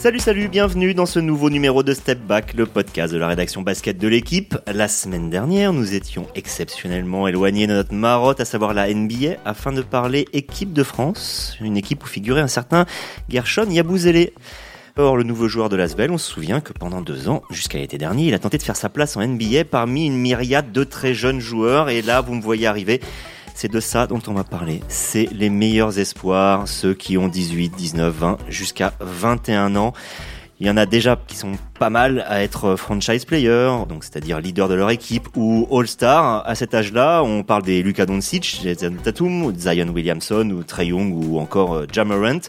Salut, salut, bienvenue dans ce nouveau numéro de Step Back, le podcast de la rédaction basket de l'équipe. La semaine dernière, nous étions exceptionnellement éloignés de notre marotte, à savoir la NBA, afin de parler équipe de France, une équipe où figurait un certain Gershon Yabouzélé. Or, le nouveau joueur de l'Asvel, on se souvient que pendant deux ans, jusqu'à l'été dernier, il a tenté de faire sa place en NBA parmi une myriade de très jeunes joueurs. Et là, vous me voyez arriver. C'est de ça dont on va parler. C'est les meilleurs espoirs, ceux qui ont 18, 19, 20, jusqu'à 21 ans. Il y en a déjà qui sont pas mal à être franchise player, donc c'est-à-dire leader de leur équipe ou all-star. À cet âge-là, on parle des Luka Doncic, Jason Tatum, Zion Williamson ou Trey Young ou encore euh, Jamorant.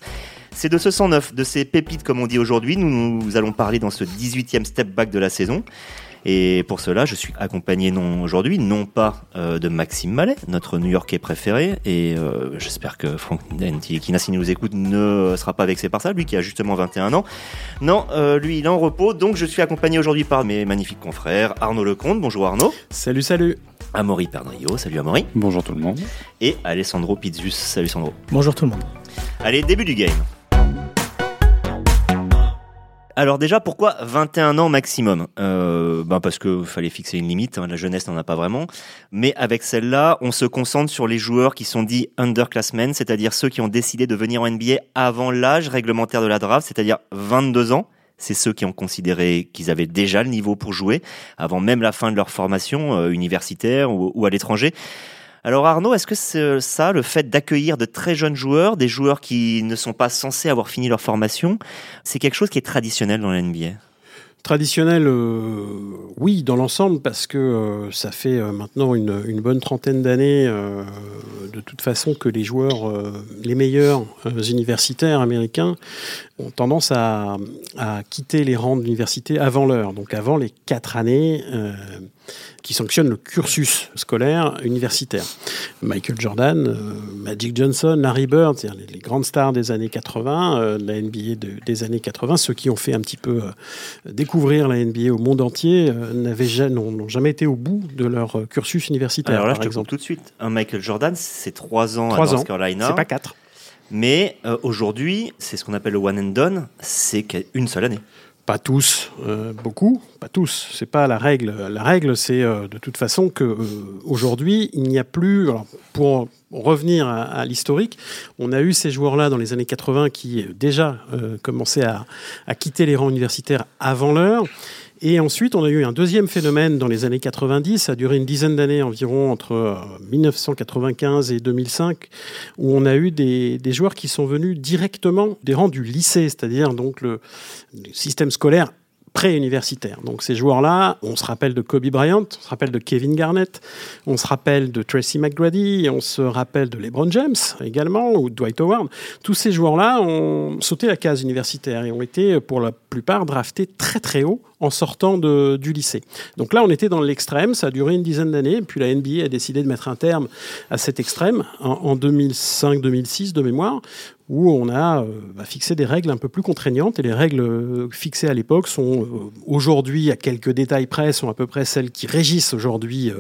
C'est de ce 109, de ces pépites comme on dit aujourd'hui, nous, nous allons parler dans ce 18e step back de la saison. Et pour cela, je suis accompagné non aujourd'hui, non pas euh, de Maxime Mallet, notre New-Yorkais préféré, et euh, j'espère que Franck Ntilikina, s'il nous écoute, ne sera pas vexé par ça, lui qui a justement 21 ans. Non, euh, lui, il est en repos, donc je suis accompagné aujourd'hui par mes magnifiques confrères, Arnaud Lecomte, bonjour Arnaud. Salut, salut. Amaury Perdrio, salut Amaury. Bonjour tout le monde. Et Alessandro Pizzus, salut Sandro. Bonjour tout le monde. Allez, début du game. Alors déjà, pourquoi 21 ans maximum? Euh, ben Parce qu'il fallait fixer une limite, hein, la jeunesse n'en a pas vraiment. Mais avec celle-là, on se concentre sur les joueurs qui sont dits underclassmen, c'est-à-dire ceux qui ont décidé de venir en NBA avant l'âge réglementaire de la draft, c'est-à-dire 22 ans. C'est ceux qui ont considéré qu'ils avaient déjà le niveau pour jouer, avant même la fin de leur formation euh, universitaire ou, ou à l'étranger. Alors Arnaud, est-ce que c'est ça, le fait d'accueillir de très jeunes joueurs, des joueurs qui ne sont pas censés avoir fini leur formation, c'est quelque chose qui est traditionnel dans la NBA Traditionnel, euh, oui, dans l'ensemble, parce que euh, ça fait euh, maintenant une, bonne trentaine d'années, euh, de toute façon, que les joueurs, euh, les meilleurs universitaires américains, ont tendance à, à, quitter les rangs de l'université avant l'heure, donc avant les quatre années qui sanctionnent le cursus scolaire universitaire. Michael Jordan, euh, Magic Johnson, Larry Bird, c'est-à-dire les, les, grandes stars des années 80, euh, la NBA de, des années 80, ceux qui ont fait un petit peu euh, découvrir la NBA au monde entier, n'ont jamais été au bout de leur cursus universitaire. Alors là, par je te exemple. tout de suite. Un Michael Jordan, c'est trois ans Trois à North ans. Carolina. C'est pas quatre. Mais euh, aujourd'hui, c'est ce qu'on appelle le one and done, c'est qu'une seule année. Pas tous, euh, beaucoup, pas tous. C'est pas la règle. La règle, c'est euh, de toute façon que aujourd'hui, il n'y a plus. Alors, pour revenir à, à l'historique, on a eu ces joueurs-là dans les années 80 qui déjà commençaient à, à, quitter les rangs universitaires avant l'heure. Et ensuite, on a eu un deuxième phénomène dans les années 90, ça a duré une dizaine d'années environ, entre euh, 1995 et 2005, où on a eu des, des, joueurs qui sont venus directement des rangs du lycée, c'est-à-dire donc le, le système scolaire pré-universitaire. Donc ces joueurs-là, on se rappelle de Kobe Bryant, on se rappelle de Kevin Garnett, on se rappelle de Tracy McGrady, on se rappelle de LeBron James également, ou Dwight Howard. Tous ces joueurs-là ont sauté la case universitaire et ont été pour la plupart draftés très très haut en sortant de, du lycée. Donc là, on était dans l'extrême, ça a duré une dizaine d'années, puis la NBA a décidé de mettre un terme à cet extrême en, en 2005-2006 de mémoire, où on a euh, bah, fixé des règles un peu plus contraignantes. Et les règles euh, fixées à l'époque sont euh, aujourd'hui, à quelques détails près, sont à peu près celles qui régissent aujourd'hui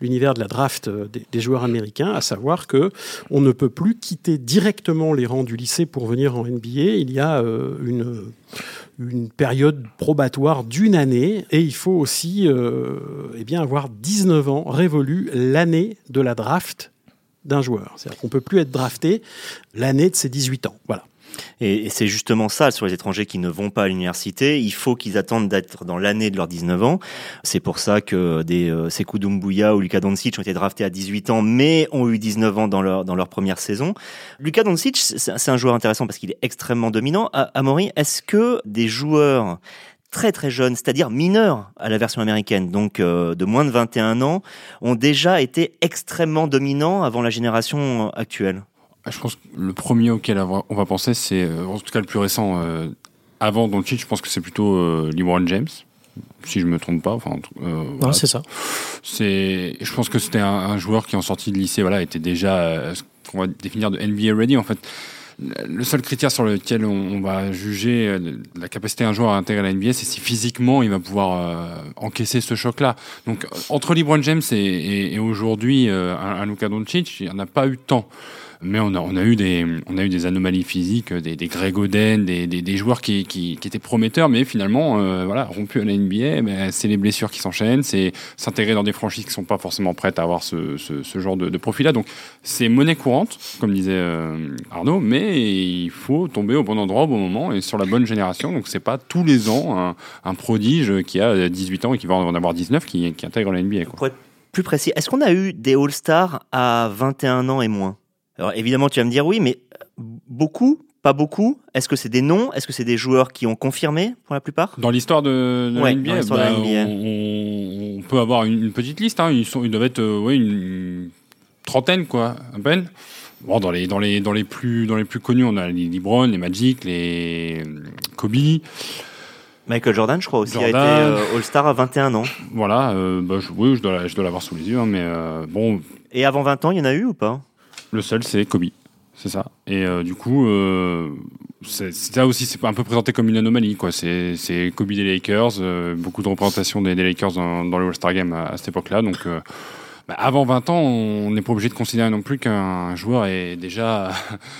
l'univers de la draft des, des, joueurs américains, à savoir que on ne peut plus quitter directement les rangs du lycée pour venir en NBA. Il y a une une période probatoire d'une année et il faut aussi euh, eh bien avoir 19 ans révolu l'année de la draft d'un joueur. C'est-à-dire qu'on ne peut plus être drafté l'année de ses 18 ans. Voilà. Et, c'est justement ça sur les étrangers qui ne vont pas à l'université. Il faut qu'ils attendent d'être dans l'année de leurs 19 ans. C'est pour ça que des euh, Sekou Doumbouya ou Luka Doncic ont été draftés à 18 ans, mais ont eu 19 ans dans leur, dans leur première saison. Luka Doncic, c'est un joueur intéressant parce qu'il est extrêmement dominant. Amaury, est-ce que des joueurs très très jeunes, c'est-à-dire mineurs à la version américaine, donc euh, de moins de 21 ans, ont déjà été extrêmement dominants avant la génération actuelle? Je pense que le premier auquel on va penser, c'est euh, en tout cas le plus récent. Euh, avant Doncic, je pense que c'est plutôt euh, LeBron James, si je me trompe pas. Enfin, euh, voilà. c'est ça. C'est, je pense que c'était un, un, joueur qui en sortie de lycée, voilà, était déjà euh, ce qu'on va définir de NBA ready. En fait, le seul critère sur lequel on, on va juger euh, la capacité d'un joueur à intégrer la NBA, c'est si physiquement il va pouvoir encaisser ce choc-là. Donc entre LeBron James et, et, et aujourd'hui un, un Luka Doncic, il n'y en a pas eu tant. Mais on a, on a eu des, on a eu des anomalies physiques, des, des Greg Oden, des, des, des joueurs qui, qui, qui, étaient prometteurs, mais finalement, euh, voilà, rompus à la NBA, ben, c'est les blessures qui s'enchaînent, c'est s'intégrer dans des franchises qui sont pas forcément prêtes à avoir ce, ce, ce genre de, de profil-là. Donc, c'est monnaie courante, comme disait euh, Arnaud, mais il faut tomber au bon endroit au bon moment et sur la bonne génération. Donc, c'est pas tous les ans un, un, prodige qui a 18 ans et qui va en avoir 19 qui, qui intègre la NBA. Quoi. Plus précis, est-ce qu'on a eu des All-Stars à 21 ans et moins? Alors évidemment, tu vas me dire oui, mais beaucoup, pas beaucoup. Est-ce que c'est des noms? Est-ce que c'est des joueurs qui ont confirmé pour la plupart? Dans l'histoire de, de Ouais, NBA, de. On, on peut avoir une, une petite liste. Hein. Ils, sont, ils doivent être euh, ouais, une trentaine, quoi, à peine. Bon, dans les, dans les, dans les plus, dans les plus connus, on a les LeBron, les Magic, les Kobe. Michael Jordan, je crois aussi, a été Jordan. euh, All-Star à 21 ans. Voilà, euh, bah, je, oui, je dois, je dois l'avoir sous les yeux, hein, mais euh, bon, Et avant 20 ans, il y en a eu ou pas? Le seul, c'est Kobe. C'est ça. Et euh, du coup, euh, ça aussi, c'est un peu présenté comme une anomalie. quoi. C'est Kobe des Lakers, euh, beaucoup de représentation des, Lakers dans, le All-Star Game à, cette époque-là. Donc, bah, avant 20 ans, on n'est pas obligé de considérer non plus qu'un joueur est déjà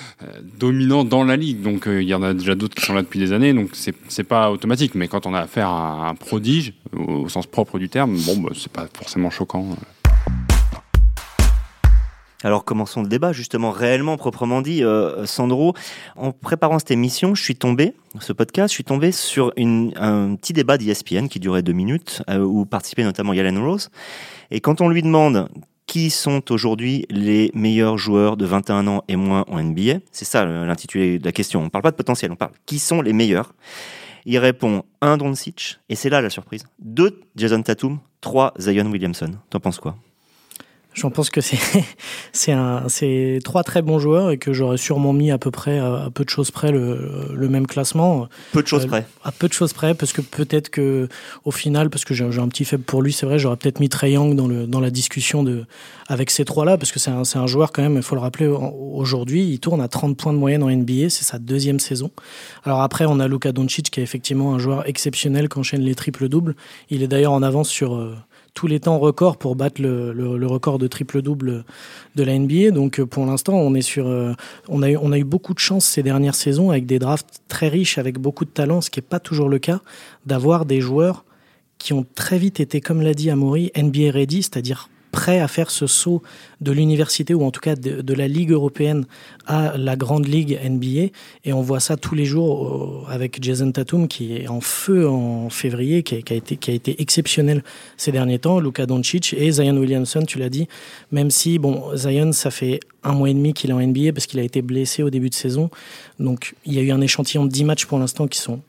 dominant dans la ligue. Donc, il y en a déjà d'autres qui sont là depuis des années. Donc, c'est pas automatique. Mais quand on a affaire à un prodige, au, au sens propre du terme, bon, bah, c'est pas forcément choquant. Alors commençons le débat, justement, réellement, proprement dit. Euh, Sandro, en préparant cette émission, je suis tombé, ce podcast, je suis tombé sur un petit débat d'ESPN qui durait deux minutes, euh, où participait notamment Yalen Rose. Et quand on lui demande qui sont aujourd'hui les meilleurs joueurs de 21 ans et moins en NBA, c'est ça l'intitulé de la question, on parle pas de potentiel, on parle qui sont les meilleurs. Il répond un Doncic, et c'est là la surprise. Deux Jason Tatum, trois Zion Williamson. T'en penses quoi? J'en pense que c'est c'est trois très bons joueurs et que j'aurais sûrement mis à peu près à, à peu de choses près le, le même classement. Peu de choses Euh, près. à peu de choses près parce que peut-être que au final parce que j'ai un petit faible pour lui c'est vrai j'aurais peut-être mis Trae Young dans le dans la discussion de avec ces trois là parce que c'est un c'est un joueur quand même il faut le rappeler aujourd'hui il tourne à 30 points de moyenne en NBA c'est sa deuxième saison. Alors après on a Luka Doncic qui est effectivement un joueur exceptionnel qui enchaîne les triples doubles il est d'ailleurs en avance sur euh, tous les temps records pour battre le, record de triple-double de la NBA. Donc euh, pour l'instant, on est sur, euh, on a eu, on a eu beaucoup de chance ces dernières saisons avec des drafts très riches, avec beaucoup de talent, ce qui n'est pas toujours le cas, d'avoir des joueurs qui ont très vite été, comme l'a dit Amaury, NBA ready, c'est-à-dire prêts à faire ce saut de l'université ou en tout cas de, la Ligue européenne à la grande ligue NBA. Et on voit ça tous les jours euh, avec Jason Tatum qui est en feu en février, qui a, qui a été, qui a été exceptionnel ces derniers temps, Luka Doncic et Zion Williamson, tu l'as dit, même si, bon, Zion, ça fait un mois et demi qu'il est en NBA parce qu'il a été blessé au début de saison. Donc il y a eu un échantillon de 10 matchs pour l'instant qui sont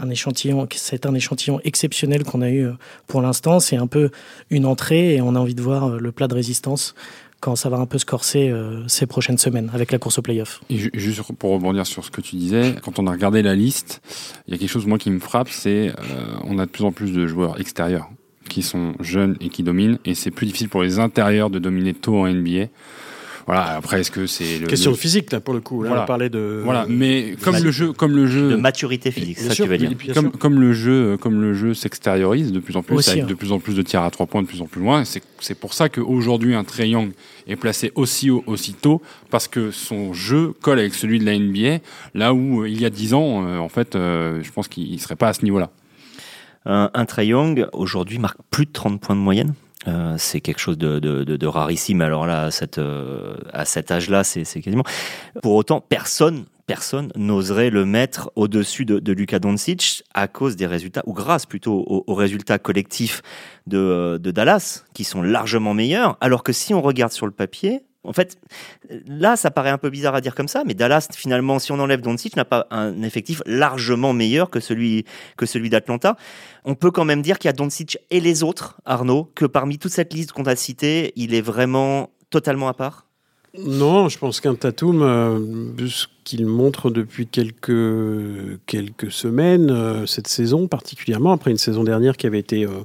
un échantillon, c'est un échantillon exceptionnel qu'on a eu euh, pour l'instant. C'est un peu une entrée et on a envie de voir euh, le plat de résistance quand ça va un peu se corser euh, ces prochaines semaines avec la course au playoff. Juste pour rebondir sur ce que tu disais, quand on a regardé la liste, il y a quelque chose moi qui me frappe, c'est euh, on a de plus en plus de joueurs extérieurs qui sont jeunes et qui dominent, et c'est plus difficile pour les intérieurs de dominer tôt en NBA. Voilà. Après, est-ce que c'est Question le- de physique, là, pour le coup. Là, Voilà. on parlait de. voilà, mais comme le jeu, comme le jeu, De maturité physique, Bien ça sûr, tu veux oui, dire. bien comme, le jeu, comme le jeu s'extériorise de plus en plus, Aussi, avec hein. de plus en plus de tirs à trois points, de plus en plus loin. C'est c'est pour ça qu'aujourd'hui un Young est placé aussi haut, aussi tôt, parce que son jeu colle avec celui de la NBA. Là où euh, il y a 10 ans, euh, en fait, euh, je pense qu'il serait pas à ce niveau-là. Un, un Trae Young, aujourd'hui, marque plus de 30 points de moyenne. Euh, c'est quelque chose de, de, de, de rarissime. Alors là, à, cette, euh, à cet âge-là, c'est quasiment. Pour autant, personne, personne n'oserait le mettre au-dessus de, de Luka Doncic à cause des résultats, ou grâce plutôt aux, aux résultats collectifs de, euh, de Dallas, qui sont largement meilleurs. Alors que si on regarde sur le papier, en fait, là, ça paraît un peu bizarre à dire comme ça, mais Dallas, finalement, si on enlève Doncic, n'a pas un effectif largement meilleur que celui, que celui d'Atlanta. On peut quand même dire qu'il y a Doncic et les autres, Arnaud, que parmi toute cette liste qu'on a citée, il est vraiment totalement à part? Non, je pense qu'un Tatum, euh, qu'il montre depuis quelques, quelques semaines, euh, cette saison particulièrement, après une saison dernière qui avait été euh,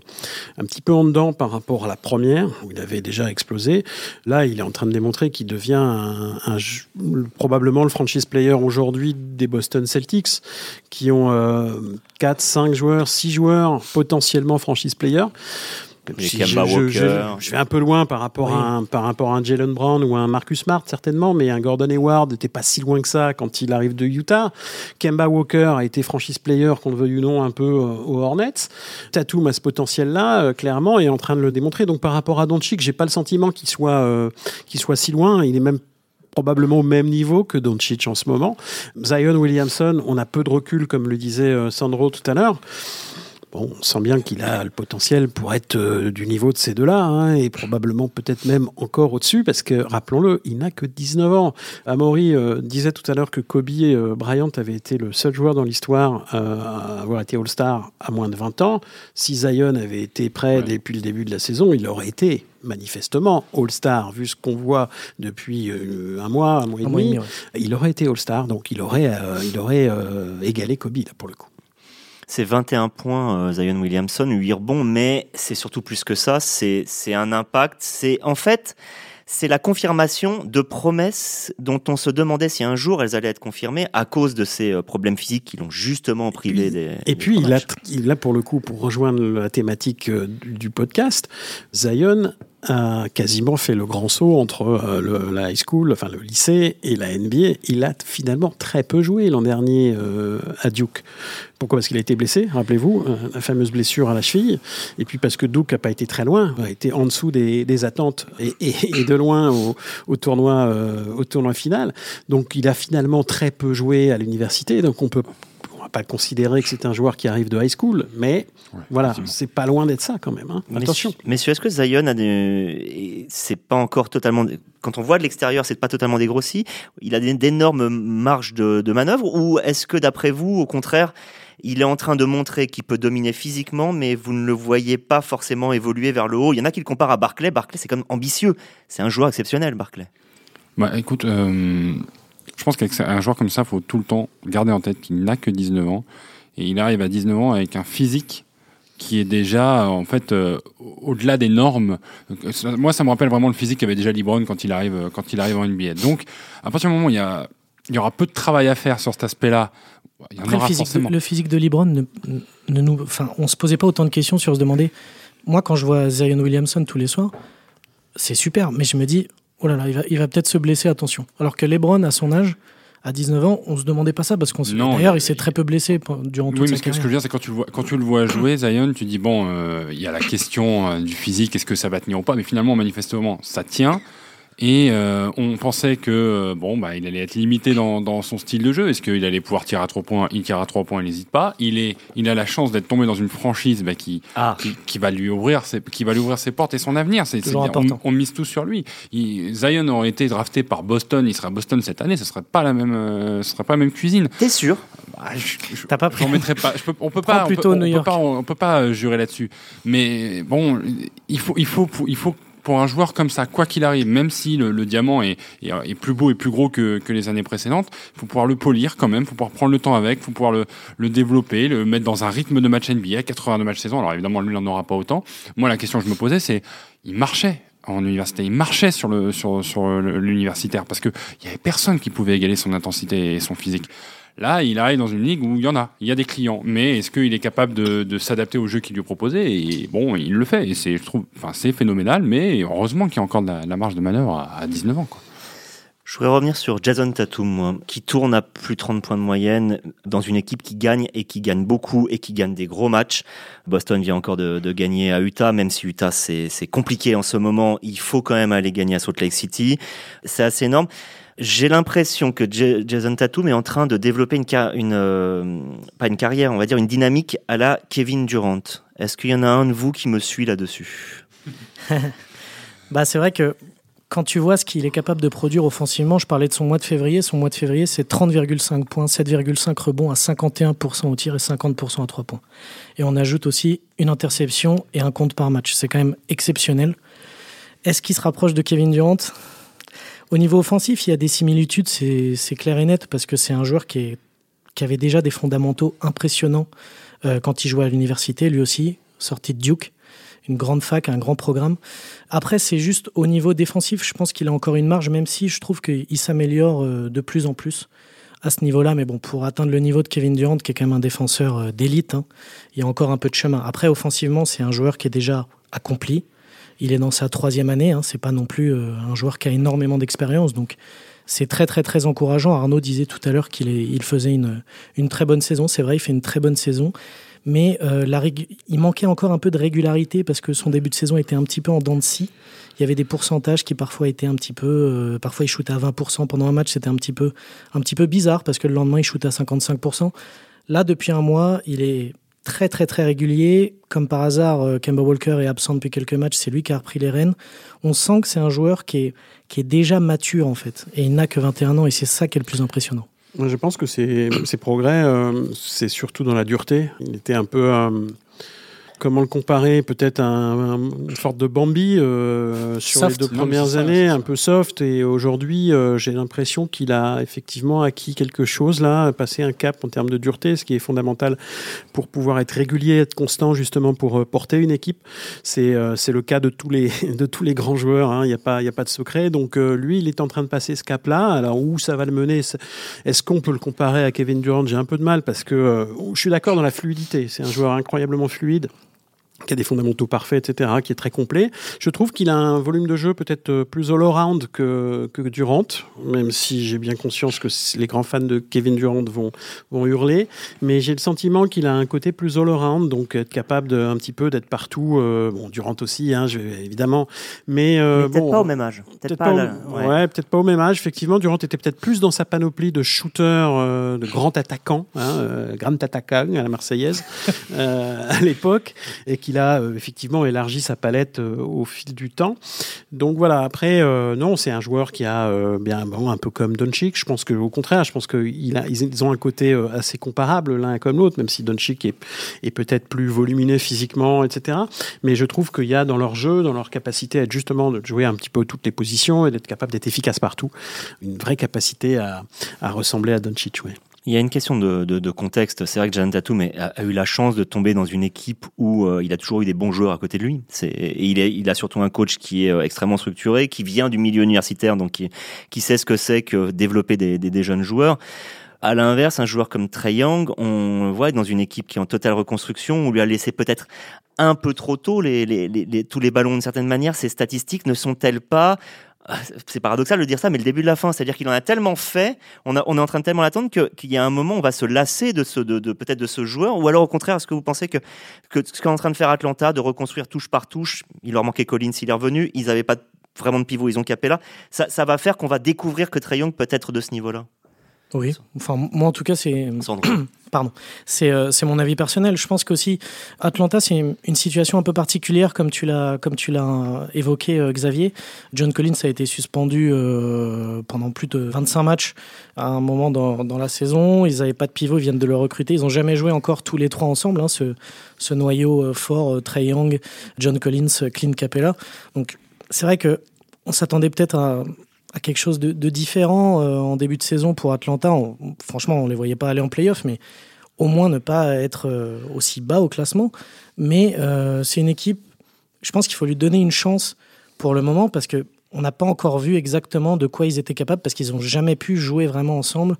un petit peu en dedans par rapport à la première, où il avait déjà explosé, là, il est en train de démontrer qu'il devient probablement le franchise player aujourd'hui des Boston Celtics, qui ont euh, 4, 5 joueurs, 6 joueurs potentiellement franchise player. Je, je, vais un peu loin par rapport à un, par rapport à un Jalen Brown ou un Marcus Smart certainement, mais un Gordon Hayward n'était pas si loin que ça quand il arrive de Utah. Kemba Walker a été franchise player, qu'on le veuille ou non, un peu euh, aux Hornets. Tatum a ce potentiel-là, euh, clairement, et est en train de le démontrer. Donc par rapport à Doncic, j'ai pas le sentiment qu'il soit, euh, qu'il soit si loin. Il est même probablement au même niveau que Doncic en ce moment. Zion Williamson, on a peu de recul, comme le disait Sandro tout à l'heure on sent bien qu'il a le potentiel pour être euh, du niveau de ces deux-là, hein, et probablement peut-être même encore au-dessus, parce que, rappelons-le, il n'a que 19 ans. Amaury euh, disait tout à l'heure que Kobe euh, Bryant avait été le seul joueur dans l'histoire à avoir été All-Star à moins de 20 ans. Si Zion avait été prêt depuis le début de la saison, il aurait été manifestement All-Star, vu ce qu'on voit depuis un mois, un mois et demi, il aurait été All-Star, donc il aurait, il aurait égalé Kobe, là, pour le coup. C'est 21 points, euh, Zion Williamson, 8 rebonds, mais c'est surtout plus que ça. C'est un impact. C'est en fait, c'est la confirmation de promesses dont on se demandait si un jour elles allaient être confirmées à cause de ces euh, problèmes physiques qui l'ont justement privé des. Et puis, il a, il a, pour le coup, pour rejoindre la thématique euh, du podcast, Zion a quasiment fait le grand saut entre euh, le, la high school, enfin le lycée et la NBA. Il a finalement très peu joué l'an dernier euh, à Duke. Pourquoi? Parce qu'il a été blessé, rappelez-vous, euh, la fameuse blessure à la cheville. Et puis parce que Duke n'a pas été très loin, a été en dessous des, attentes et, de loin au tournoi, au tournoi final. Donc il a finalement très peu joué à l'université. Donc on peut pas considérer que c'est un joueur qui arrive de high school, mais voilà, c'est pas loin d'être ça quand même. Hein. Attention. Messieurs, est-ce que Zion a des... c'est pas encore totalement quand on voit de l'extérieur, c'est pas totalement dégrossi. Il a d'énormes marges de, de manœuvre, ou est-ce que d'après vous, au contraire, il est en train de montrer qu'il peut dominer physiquement, mais vous ne le voyez pas forcément évoluer vers le haut? Il y en a qui le comparent à Barclay. Barclay, c'est comme ambitieux. C'est un joueur exceptionnel, Barclay. Bah, écoute, euh, je pense qu'un joueur comme ça, il faut tout le temps garder en tête qu'il n'a que 19 ans. Et il arrive à 19 ans avec un physique qui est déjà en fait euh, au-delà des normes. Moi, ça me rappelle vraiment le physique qu'avait déjà LeBron quand il arrive quand il arrive en NBA. Donc, à partir du moment où il y a il y aura peu de travail à faire sur cet aspect-là. Il y en Après, aura le, physique forcément. de, le physique de LeBron, ne, ne nous, enfin, on se posait pas autant de questions sur se demander. Moi, quand je vois Zion Williamson tous les soirs, c'est super, mais je me dis, oh là là, il va, il va peut-être se blesser, attention. Alors que LeBron, à son âge, à 19 ans, on se demandait pas ça parce qu'on d'ailleurs il s'est très peu blessé durant toute oui, sa mais ce que je veux dire c'est quand tu le vois quand tu le vois jouer Zion tu dis bon euh, il y a la question euh, du physique est-ce que ça va tenir ou pas? Mais finalement manifestement ça tient et euh, on pensait que euh, bon bah il allait être limité dans, dans son style de jeu. Est-ce qu'il allait pouvoir tirer à trois points? Il tire à trois points, il n'hésite pas. Il est, il a la chance d'être tombé dans une franchise bah, qui, Ah. qui, qui va lui ouvrir ses, qui va lui ouvrir ses portes et son avenir. C'est, on, on mise tout sur lui. Il, Zion aurait été drafté par Boston, il serait à Boston cette année. Ce serait pas la même, euh, ce serait pas la même cuisine. T'es sûr? Bah, je- je- T'as pas pris pas. Je peux, on peut Prends pas. on peut, on peut pas, on peut pas jurer là-dessus. Mais bon, il faut, il faut, il faut pour un joueur comme ça, quoi qu'il arrive, même si le, diamant est, est, plus beau et plus gros que, les années précédentes, il faut pouvoir le polir quand même, il faut pouvoir prendre le temps avec, il faut pouvoir le, développer, le mettre dans un rythme de match NBA, 82 matchs saison. Alors évidemment, lui, il n'en aura pas autant. Moi, la question que je me posais, c'est, il marchait en université, il marchait sur le sur sur l'universitaire parce que il y avait personne qui pouvait égaler son intensité et son physique. Là, il arrive dans une ligue où il y en a, il y a des clients, mais est-ce qu'il est capable de, de s'adapter au jeu qui lui est proposé? Et bon, il le fait, et c'est, je trouve, enfin, c'est phénoménal, mais heureusement qu'il y a encore de la, marge de manœuvre à, à 19 ans. Quoi. Je voudrais revenir sur Jason Tatum, qui tourne à plus de 30 points de moyenne dans une équipe qui gagne et qui gagne beaucoup et qui gagne des gros matchs. Boston vient encore de, de gagner à Utah, même si Utah c'est c'est compliqué en ce moment, il faut quand même aller gagner à Salt Lake City. C'est assez énorme. J'ai l'impression que Ja- Jason Tatum est en train de développer une euh, pas une carrière, on va dire une dynamique à la Kevin Durant. Est-ce qu'il y en a un de vous qui me suit là-dessus? Bah, c'est vrai que quand tu vois ce qu'il est capable de produire offensivement, je parlais de son mois de février. Son mois de février, c'est 30,5 points, 7,5 rebonds à 51% au tir et 50% à 3 points. Et on ajoute aussi une interception et un compte par match. C'est quand même exceptionnel. Est-ce qu'il se rapproche de Kevin Durant? Au niveau offensif, il y a des similitudes, c'est clair et net, parce que c'est un joueur qui avait déjà des fondamentaux impressionnants euh, quand il jouait à l'université, lui aussi, sorti de Duke une grande fac, un grand programme. Après, c'est juste au niveau défensif, je pense qu'il a encore une marge, même si je trouve qu'il s'améliore euh, de plus en plus à ce niveau-là. Mais bon, pour atteindre le niveau de Kevin Durant, qui est quand même un défenseur euh, d'élite, hein, il y a encore un peu de chemin. Après, offensivement, c'est un joueur qui est déjà accompli. Il est dans sa troisième année. Hein. C'est pas non plus un joueur qui a énormément d'expérience. Donc, c'est très très très encourageant. Arnaud disait tout à l'heure qu'il il faisait une, très bonne saison. C'est vrai, il fait une très bonne saison. Mais euh, il manquait encore un peu de régularité parce que son début de saison était un petit peu en dents de scie. Il y avait des pourcentages qui parfois étaient un petit peu. Euh, parfois, il shootait à 20% pendant un match. C'était un, petit peu, un petit peu bizarre parce que le lendemain, il shootait à 55%. Là, depuis un mois, il est très très très régulier. Comme par hasard, euh, Kemba Walker est absent depuis quelques matchs, c'est lui qui a repris les rênes. On sent que c'est un joueur qui est, qui est déjà mature en fait. Et il n'a que 21 ans et c'est ça qui est le plus impressionnant. Je pense que ces, progrès, euh, c'est surtout dans la dureté. Il était un peu euh, comment le comparer Peut-être un, une sorte de Bambi euh, sur les deux premières années, un peu soft. Et aujourd'hui, euh, j'ai l'impression qu'il a effectivement acquis quelque chose là, passé un cap en termes de dureté, ce qui est fondamental pour pouvoir être régulier, être constant justement pour euh, porter une équipe. C'est c'est le cas de tous les de tous les grands joueurs. Hein. Il n'y a pas il a pas de secret. Donc lui, il est en train de passer ce cap là. Alors où ça va le mener Est-ce qu'on peut le comparer à Kevin Durant? J'ai un peu de mal parce que je suis d'accord dans la fluidité. C'est un joueur incroyablement fluide qui a des fondamentaux parfaits, etc., qui est très complet. Je trouve qu'il a un volume de jeu peut-être euh, plus all-around que, que Durant, même si j'ai bien conscience que les grands fans de Kevin Durant vont, vont hurler, mais j'ai le sentiment qu'il a un côté plus all-around, donc être capable de, un petit peu d'être partout. Euh, bon, Durant aussi, hein, je, évidemment, mais, euh, peut-être pas au même âge. Peut-être pas, ouais. peut-être pas au même âge. Effectivement, Durant était peut-être plus dans sa panoplie de shooter, de grand attaquant, hein, grand attaquant à la marseillaise à l'époque, et qu'il a euh, effectivement élargi sa palette euh, au fil du temps. Donc voilà, après, euh, non, c'est un joueur qui a bien, un peu comme Doncic. Je pense qu'au contraire, je pense qu'ils ils ont un côté assez comparable l'un comme l'autre, même si Doncic est, est peut-être plus volumineux physiquement, etc. Mais je trouve qu'il y a dans leur jeu, dans leur capacité à justement de jouer un petit peu toutes les positions et d'être capable d'être efficace partout, une vraie capacité à, ressembler à Doncic. Il y a une question de, contexte. C'est vrai que Jason Tatum a, eu la chance de tomber dans une équipe où euh, il a toujours eu des bons joueurs à côté de lui. Il, a surtout un coach qui est euh, extrêmement structuré, qui vient du milieu universitaire, donc qui, sait ce que c'est que développer des, jeunes joueurs. À l'inverse, un joueur comme Trey Young, on voit dans une équipe qui est en totale reconstruction, on lui a laissé peut-être un peu trop tôt tous les ballons d'une certaine manière. Ses statistiques ne sont-elles pas c'est paradoxal de dire ça, mais le début de la fin, c'est-à-dire qu'il en a tellement fait, on, a, on est en train de tellement l'attendre qu'il y a un moment, on va se lasser de ce, de, de peut-être de ce joueur, ou alors au contraire, est-ce que vous pensez que, que ce qu'est en train de faire Atlanta, de reconstruire touche par touche, il leur manquait Collins s'il est revenu, ils n'avaient pas vraiment de pivot, ils ont capé là, ça, ça va faire qu'on va découvrir que Trey Young peut être de ce niveau-là? Oui, enfin moi en tout cas c'est euh, c'est mon avis personnel. Je pense qu'aussi Atlanta c'est une situation un peu particulière comme tu l'as l'as évoqué euh, Xavier. John Collins a été suspendu euh, pendant plus de 25 matchs à un moment dans, la saison. Ils n'avaient pas de pivot, ils viennent de le recruter. Ils n'ont jamais joué encore tous les trois ensemble. Hein, ce ce noyau fort Trey Young, John Collins, Clint Capella. Donc c'est vrai que on s'attendait peut-être à quelque chose de, différent euh, en début de saison pour Atlanta. franchement, on les voyait pas aller en playoff, mais au moins ne pas être euh, aussi bas au classement. Mais euh, c'est une équipe, je pense qu'il faut lui donner une chance pour le moment parce que on n'a pas encore vu exactement de quoi ils étaient capables parce qu'ils n'ont jamais pu jouer vraiment ensemble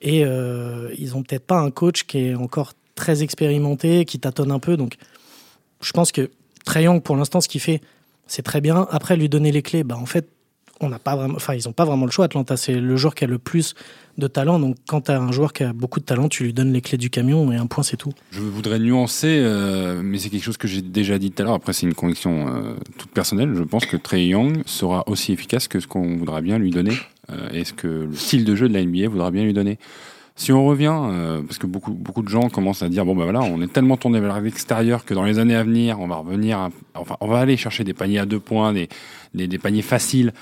et ils n'ont peut-être pas un coach qui est encore très expérimenté, qui tâtonne un peu. Donc, je pense que Trae Young, pour l'instant, ce qu'il fait, c'est très bien. Après, lui donner les clés, bah, en fait, on n'a pas vraiment, enfin, ils n'ont pas vraiment le choix. Atlanta, c'est le joueur qui a le plus de talent. Donc, quand tu as un joueur qui a beaucoup de talent, tu lui donnes les clés du camion et un point, c'est tout. Je voudrais nuancer, euh, mais c'est quelque chose que j'ai déjà dit tout à l'heure. Après, c'est une conviction euh, toute personnelle. Je pense que Trey Young sera aussi efficace que ce qu'on voudra bien lui donner euh, et ce que le style de jeu de la NBA voudra bien lui donner. Si on revient, parce que beaucoup, beaucoup de gens commencent à dire bon ben voilà, on est tellement tourné vers l'extérieur que dans les années à venir, on va revenir, enfin, on va aller chercher des paniers à deux points, des, des paniers faciles.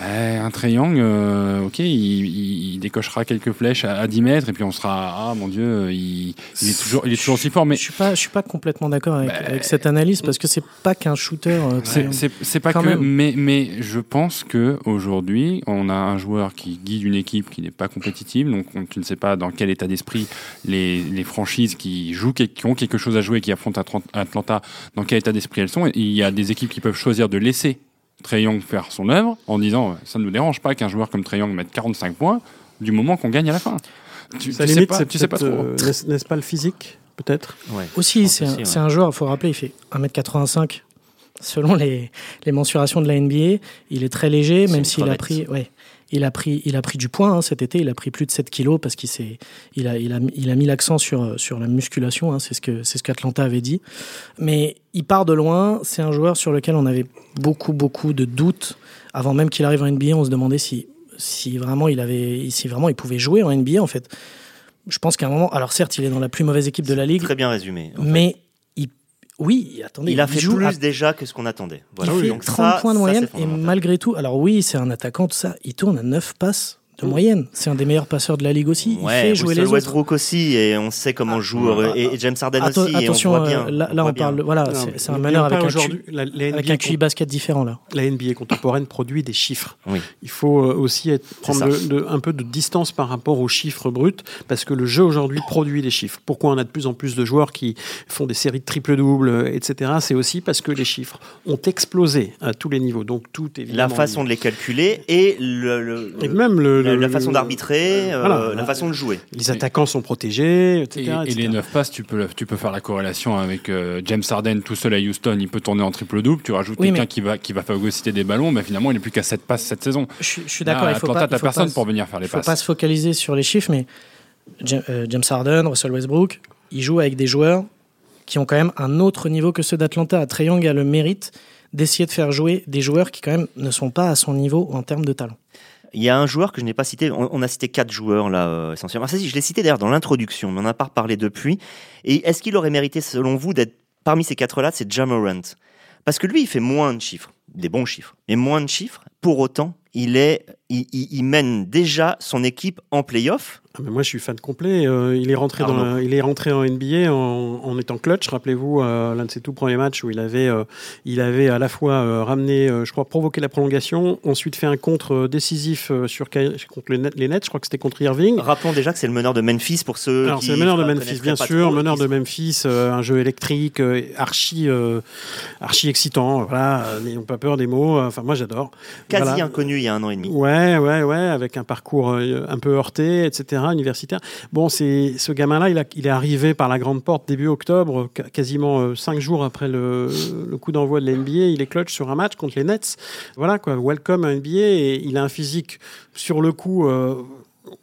Ben, un triangle, euh, ok, il, décochera quelques flèches à, 10 mètres et puis on sera ah mon dieu, il, est toujours, il est toujours aussi fort. Mais je suis pas, je suis pas complètement d'accord avec, ben, cette analyse parce que c'est pas qu'un shooter. Euh, c'est pas que, mais mais je pense que aujourd'hui on a un joueur qui guide une équipe qui n'est pas compétitive, donc tu ne sais pas dans quel état d'esprit les, les franchises qui jouent, qui ont quelque chose à jouer, qui affrontent Atlanta, dans quel état d'esprit elles sont. il y a des équipes qui peuvent choisir de laisser Trey Young faire son œuvre en disant ça ne nous dérange pas qu'un joueur comme Trey Young mette 45 points du moment qu'on gagne à la fin. Tu, sais, pas, tu sais pas trop. Euh, n'est-ce pas le physique, peut-être? Aussi, c'est un, un, joueur, il faut rappeler, il fait 1m85. selon les, les mensurations de la NBA. Il est très léger, même s'il a pris, ouais, il a pris, il a pris du poids hein, cet été. Il a pris plus de 7 kilos parce qu'il s'est, il a, il a, il a mis l'accent sur, sur la musculation. Hein, c'est ce que, c'est ce qu'Atlanta avait dit. Mais il part de loin. C'est un joueur sur lequel on avait beaucoup, beaucoup de doutes avant même qu'il arrive en NBA. On se demandait si, si vraiment il avait, si vraiment il pouvait jouer en NBA en fait. Je pense qu'à un moment, alors certes, il est dans la plus mauvaise équipe de la ligue, Très bien résumé. en fait. mais oui, attendez, il a fait joue plus à- déjà que ce qu'on attendait. Voilà. il fait Donc 30 ça, points de moyenne et malgré tout, alors oui, c'est un attaquant, tout ça, il tourne à 9 passes de moyenne. C'est un des meilleurs passeurs de la ligue aussi. il Ouais, fait jouer Russell les autres. Westbrook aussi, et on sait comment joue, ah, et, et James Harden Atten- aussi, attention, et on voit bien. euh, là, on bien. parle, voilà, c'est un meneur avec avec NBA un QI basket différent là. la NBA contemporaine produit des chiffres. Oui. Il faut euh, aussi être, prendre de- un peu de distance par rapport aux chiffres bruts, parce que le jeu aujourd'hui produit des chiffres. Pourquoi on a de plus en plus de joueurs qui font des séries de triple-double, euh, etc. C'est aussi parce que les chiffres ont explosé à tous les niveaux. Donc tout évidemment. La façon de les calculer et le, le- Et même le, le- la façon d'arbitrer, euh, Voilà. la façon de jouer. Les attaquants sont protégés, etc. Et, et etc. les 9 passes, tu peux, le- tu peux faire la corrélation avec euh, James Harden tout seul à Houston, il peut tourner en triple-double. Tu rajoutes Oui, quelqu'un mais- qui va, qui va phagocyter des ballons, mais finalement, il n'est plus qu'à 7 passes cette saison. Je, suis- je suis d'accord, il faut Atlanta, pas, il faut personne pas- pour venir faire les Il faut passes. pas se focaliser sur les chiffres, mais Ja- euh, James Harden, Russell Westbrook, ils jouent avec des joueurs qui ont quand même un autre niveau que ceux d'Atlanta. Trae Young a le mérite d'essayer de faire jouer des joueurs qui quand même ne sont pas à son niveau en termes de talent. Il y a un joueur que je n'ai pas cité, on, a cité quatre joueurs là euh, essentiellement. Ah, ça, je l'ai cité d'ailleurs dans l'introduction, on n'a pas reparlé depuis. Et est-ce qu'il aurait mérité, selon vous, d'être parmi ces quatre-là C'est Jamorant. Parce que lui, il fait moins de chiffres, des bons chiffres, mais moins de chiffres. Pour autant, il, est, il, il- il mène déjà son équipe en playoff. Ah, mais moi, je suis fan complet. Euh, il, est rentré dans la- il est rentré en NBA en, en étant clutch. Rappelez-vous, euh, l'un de ses tout premiers matchs où il avait, euh, il avait à la fois ramené, je crois, provoqué la prolongation, ensuite fait un contre décisif sur, contre les Nets, les Nets, je crois que c'était contre Irving. Rappelons déjà que c'est le meneur de Memphis pour ceux Alors c'est le meneur de Memphis, bien sûr, meneur de Memphis, un jeu électrique, archi, archi excitant. Voilà, n'ayons pas peur des mots. Enfin, moi, j'adore. Quasi Voilà. inconnu il y a un an et demi. Ouais, ouais, ouais, avec un parcours euh, un peu heurté, etc., universitaire. Bon, c'est ce gamin-là, il, est arrivé par la grande porte début octobre, quasiment euh, cinq jours après le, le coup d'envoi de la NBA. Il est clutch sur un match contre les Nets. Voilà, quoi, welcome à NBA. Et il a un physique sur le coup. euh,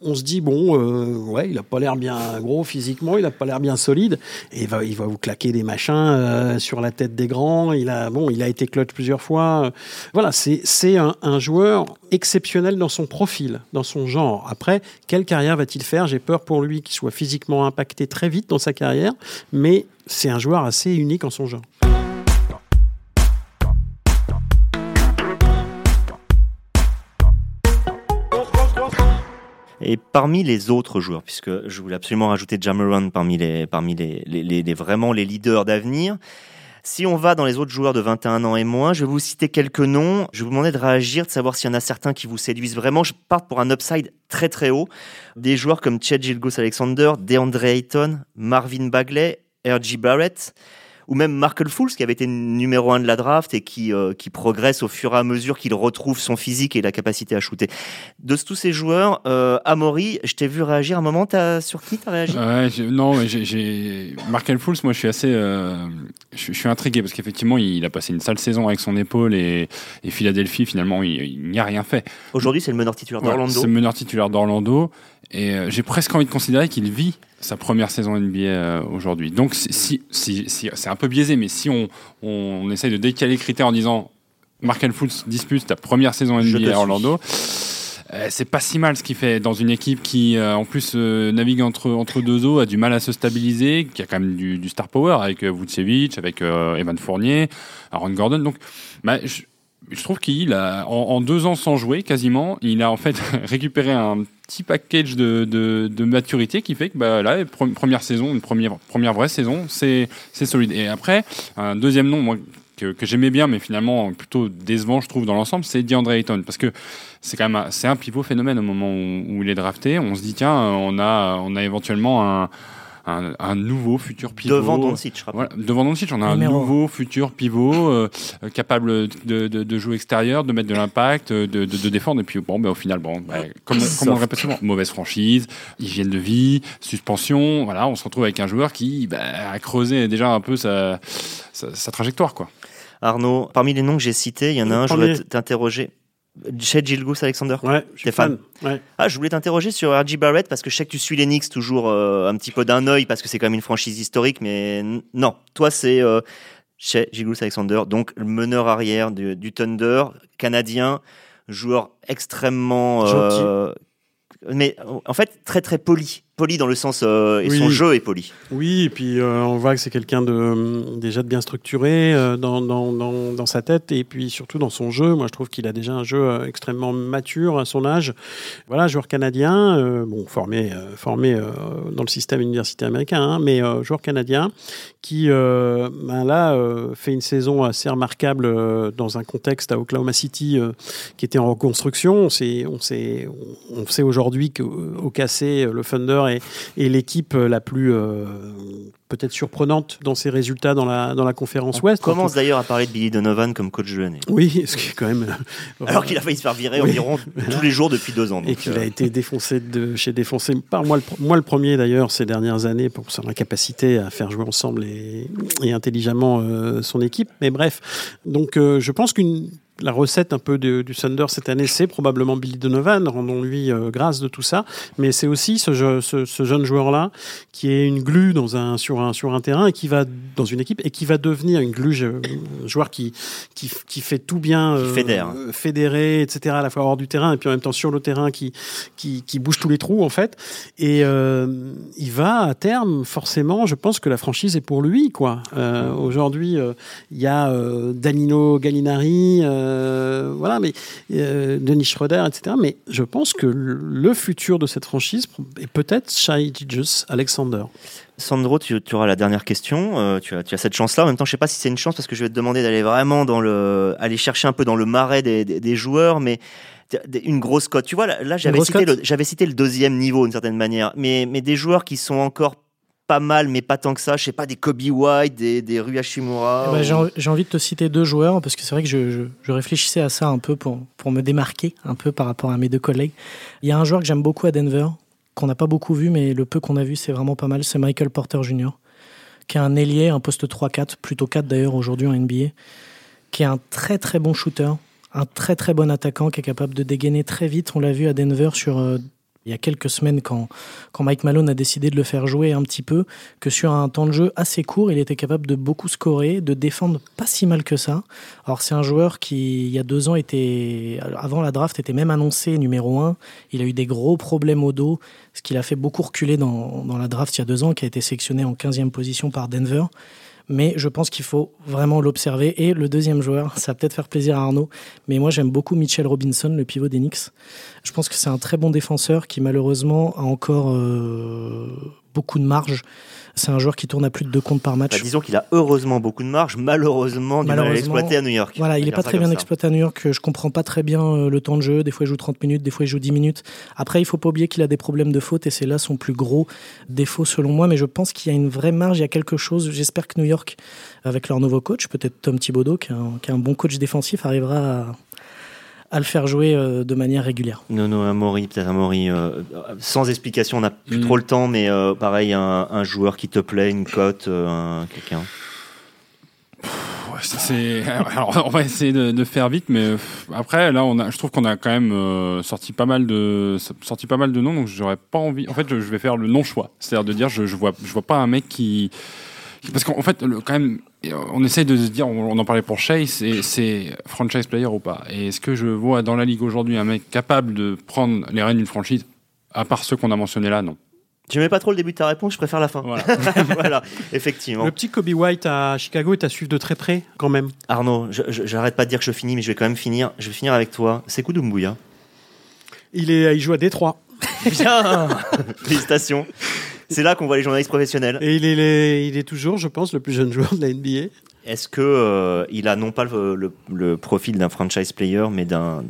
on se dit bon, euh, ouais, il a pas l'air bien gros physiquement, il a pas l'air bien solide, et il va, il va vous claquer des machins euh, sur la tête des grands. Il a, bon, il a été clutch plusieurs fois. Voilà, c'est c'est un, un joueur exceptionnel dans son profil, dans son genre. Après, quelle carrière va-t-il faire? J'ai peur pour lui qu'il soit physiquement impacté très vite dans sa carrière, mais c'est un joueur assez unique en son genre. Et parmi les autres joueurs, puisque je voulais absolument rajouter Jamoran parmi les, parmi les, vraiment les leaders d'avenir. Si on va dans les autres joueurs de 21 ans et moins, je vais vous citer quelques noms. Je vais vous demander de réagir, de savoir s'il y en a certains qui vous séduisent vraiment. Je pars pour un upside très très haut. Des joueurs comme Chet Gilgos Alexander, DeAndre Ayton, Marvin Bagley, R.J. Barrett, ou même Markel Fultz qui avait été numéro un de la draft et qui, euh, qui progresse au fur et à mesure qu'il retrouve son physique et la capacité à shooter. De tous ces joueurs, euh, Amaury, je t'ai vu réagir un moment, sur qui t'as réagi? Ouais, non, j'ai- Markel Fultz, moi je suis assez, euh, je, je suis intrigué parce qu'effectivement il a passé une sale saison avec son épaule et, et Philadelphie finalement il, il n'y a rien fait. Aujourd'hui, c'est le meneur titulaire d'Orlando. C'est le meneur titulaire d'Orlando et euh, j'ai presque envie de considérer qu'il vit sa première saison NBA euh, aujourd'hui. Donc si, si, si- c'est un peu biaisé, mais si on, on, on essaye de décaler le critère en disant Markel Fultz dispute ta première saison NBA à Orlando. euh, c'est pas si mal ce qu'il fait dans une équipe qui, euh, en plus, euh, navigue entre, entre deux eaux, a du mal à se stabiliser, qui a quand même du, du star power avec euh, Vucevic, avec euh, Evan Fournier, Aaron Gordon. Donc, bah, je, je trouve qu'il a, en, en deux ans sans jouer quasiment, il a en fait récupéré un petit package de, de, maturité qui fait que bah, là, pre- première saison, une première, première vraie saison, c'est solide. Et après, un deuxième nom, que, j'aimais bien, mais finalement plutôt décevant, je trouve, dans l'ensemble, c'est DeAndre Ayton. Parce que c'est quand même c'est un pivot phénomène au moment où, où il est drafté. On se dit, tiens, on a, on a éventuellement un, un, un nouveau futur pivot. Devant Doncic, je rappelle. Voilà, devant Doncic, on a un Numéro un. nouveau futur pivot euh, euh, capable de, de, de jouer extérieur, de mettre de l'impact, euh, de, de, de défendre. Et puis bon, ben, au final, bon, ben, comme, comme on le répète souvent, mauvaise franchise, hygiène de vie, suspension. Voilà, on se retrouve avec un joueur qui ben, a creusé déjà un peu sa, sa, sa trajectoire, quoi. Arnaud, parmi les noms que j'ai cités, il y en a un, je voulais t'interroger. Chez Gilgus Alexander Ouais, je suis Stéphane. fan. Ouais. Ah, je voulais t'interroger sur RJ Barrett parce que je sais que tu suis les Knicks toujours euh, un petit peu d'un œil parce que c'est quand même une franchise historique, mais non, toi c'est euh, chez Gilgus Alexander, donc le meneur arrière du, du Thunder canadien, joueur extrêmement, euh, mais en fait très très poli, poli dans le sens euh, et Oui. son jeu est poli. Oui, et puis euh, on voit que c'est quelqu'un de hum, déjà de bien structuré euh, dans, dans, dans, dans sa tête et puis surtout dans son jeu. Moi, je trouve qu'il a déjà un jeu extrêmement mature à son âge. Voilà, joueur canadien, bon formé formé dans le système universitaire américain, hein, mais joueur canadien qui ben là fait une saison assez remarquable dans un contexte à Oklahoma City qui était en reconstruction. On sait, on sait, on sait aujourd'hui qu'au cassé, le Thunder est, est l'équipe la plus euh, peut-être surprenante dans ses résultats dans la, dans la conférence On Ouest. commence d'ailleurs à parler de Billy Donovan comme coach de l'année. Oui, ce qui est quand même. euh, Alors qu'il a failli se faire virer Oui. environ tous les jours depuis deux ans. et donc, qu'il euh, a été défoncé de chez défoncé par moi le, moi le premier d'ailleurs ces dernières années pour son incapacité à faire jouer ensemble et, et intelligemment euh, son équipe mais bref donc euh, je pense qu'une la recette un peu de- du Thunder cette année, c'est probablement Billy Donovan, rendons-lui euh, grâce de tout ça. Mais c'est aussi ce, jeu- ce- ce jeune joueur-là qui est une glue dans un, sur, un, sur un terrain et qui va dans une équipe et qui va devenir une glue, joueur qui, qui, qui fait tout bien, Qui fédère. euh, fédérer, etc. À la fois hors du terrain et puis en même temps sur le terrain qui, qui, qui bouge tous les trous en fait. Et euh, il va à terme forcément. Je pense que la franchise est pour lui quoi. Euh, Aujourd'hui, euh, il y a euh, Danilo Gallinari, euh, voilà, mais euh, Denis Schroeder, etc. Mais je pense que le futur de cette franchise est peut-être Shai Gilgeous Alexander. Sandro, tu, tu auras la dernière question. Euh, tu, as, tu as cette chance-là. En même temps, je sais pas si c'est une chance parce que je vais te demander d'aller vraiment dans le, aller chercher un peu dans le marais des, des, des joueurs, mais une grosse cote. Tu vois, là, cité, j'avais cité le deuxième niveau d'une certaine manière, mais, mais des joueurs qui sont encore pas mal, mais pas tant que ça. Je sais pas, des Kobe White, des, des Rui Hashimura. Eh ben, ou- j'ai en- j'ai envie de te citer deux joueurs parce que c'est vrai que je, je- je réfléchissais à ça un peu pour, pour me démarquer un peu par rapport à mes deux collègues. Il y a un joueur que j'aime beaucoup à Denver, qu'on n'a pas beaucoup vu, mais le peu qu'on a vu, c'est vraiment pas mal. C'est Michael Porter Jr., qui est un ailier, un poste 3-4, plutôt 4 d'ailleurs aujourd'hui en NBA, qui est un très très bon shooter, un très très bon attaquant qui est capable de dégainer très vite. On l'a vu à Denver sur. Il y a quelques semaines, quand, quand Mike Malone a décidé de le faire jouer un petit peu, que sur un temps de jeu assez court, il était capable de beaucoup scorer, de défendre pas si mal que ça. Alors c'est un joueur qui, il y a deux ans, était avant la draft, était même annoncé numéro un. Il a eu des gros problèmes au dos, ce qui l'a fait beaucoup reculer dans, dans la draft il y a deux ans, qui a été sélectionné en 15e position par Denver. Mais je pense qu'il faut vraiment l'observer. Et le deuxième joueur, ça va peut-être faire plaisir à Arnaud, mais moi j'aime beaucoup Mitchell Robinson, le pivot des Knicks. Je pense que c'est un très bon défenseur qui malheureusement a encore euh, beaucoup de marge. C'est un joueur qui tourne à plus de deux comptes par match. Bah, disons qu'il a heureusement beaucoup de marge, malheureusement, du mal à Malheureusement, l'exploiter à New York. Voilà, il n'est pas très bien ça. exploité à New York. Je comprends pas très bien euh, le temps de jeu. Des fois, il joue 30 minutes, des fois, il joue 10 minutes. Après, il faut pas oublier qu'il a des problèmes de faute et c'est là son plus gros défaut selon moi. Mais je pense qu'il y a une vraie marge, il y a quelque chose. J'espère que New York, avec leur nouveau coach, peut-être Tom Thibodeau, qui est, un, qui est un bon coach défensif, arrivera à, à le faire jouer euh, de manière régulière. Nono Amori, peut-être Amori, euh, sans explication, on n'a plus Mm. trop le temps, mais euh, pareil, un, un joueur qui te plaît, une cote, euh, un- quelqu'un. Alors, on va essayer de, de faire vite, mais euh, après, là, on a, je trouve qu'on a quand même euh, sorti pas mal de sorti pas mal de noms, donc j'aurais pas envie. En fait, je, je vais faire le non choix, c'est-à-dire de dire, je, je vois, je vois pas un mec qui- parce qu'en fait, le- quand même, on essaye de se dire, on, on en parlait pour Chase, c'est- c'est franchise player ou pas. Et est-ce que je vois dans la ligue aujourd'hui un mec capable de prendre les rênes d'une franchise, à part ceux qu'on a mentionnés là, non. Tu mets pas trop le début de ta réponse, je préfère la fin. Voilà. voilà, effectivement. Le petit Kobe White à Chicago est à suivre de très près quand même. Arnaud, j'arrête pas de dire que je finis, mais je vais quand même finir. Je vais finir avec toi. C'est coup Doumbouya. Il, est, il joue à Détroit. Bien Félicitations. C'est là qu'on voit les journalistes professionnels. Et il est, il toujours, je pense, le plus jeune joueur de la NBA. Est-ce que euh, il a non pas le, le- le profil d'un franchise player, mais d'un-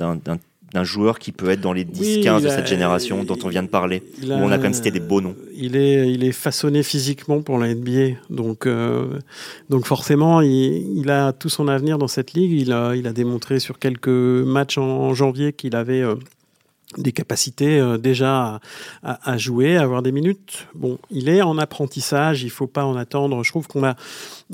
joueur qui peut être dans les 10-15 Oui, de cette génération dont on vient de parler, où on a quand même cité des beaux noms? Il est, il est façonné physiquement pour la NBA. Donc, euh, donc forcément, il, il a tout son avenir dans cette ligue. Il a, il a démontré sur quelques matchs en, en janvier qu'il avait, euh, des capacités euh, déjà à, jouer, à avoir des minutes. Bon, il est en apprentissage, il faut pas en attendre. Je trouve qu'on a,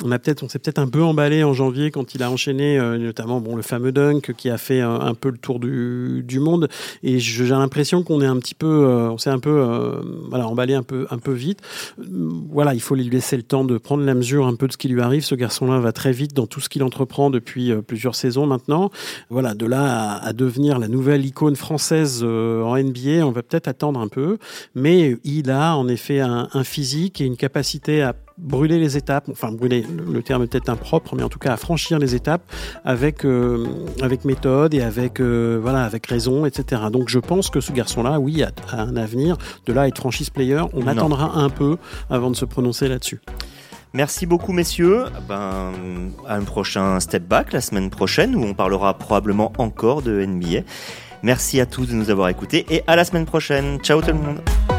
on a peut-être, on s'est peut-être un peu emballé en janvier quand il a enchaîné, euh, notamment bon le fameux dunk qui a fait un, un peu le tour du, du monde. Et j'ai l'impression qu'on est un petit peu, euh, on s'est un peu, voilà, emballé un peu, un peu vite. Voilà, il faut lui laisser le temps de prendre la mesure un peu de ce qui lui arrive. Ce garçon-là va très vite dans tout ce qu'il entreprend depuis plusieurs saisons maintenant. Voilà, de là à, devenir la nouvelle icône française euh, en NBA, on va peut-être attendre un peu, mais il a en effet un, physique et une capacité à brûler les étapes, enfin brûler, le terme est peut-être impropre, mais en tout cas à franchir les étapes avec euh, avec méthode et avec euh, voilà avec raison, etc. Donc je pense que ce garçon-là, oui, a, un avenir. De là à être franchise player, on attendra un peu avant de se prononcer là-dessus. Merci beaucoup messieurs. Ben, à un prochain step back la semaine prochaine où on parlera probablement encore de NBA. Merci à tous de nous avoir écoutés et à la semaine prochaine. Ciao tout le monde.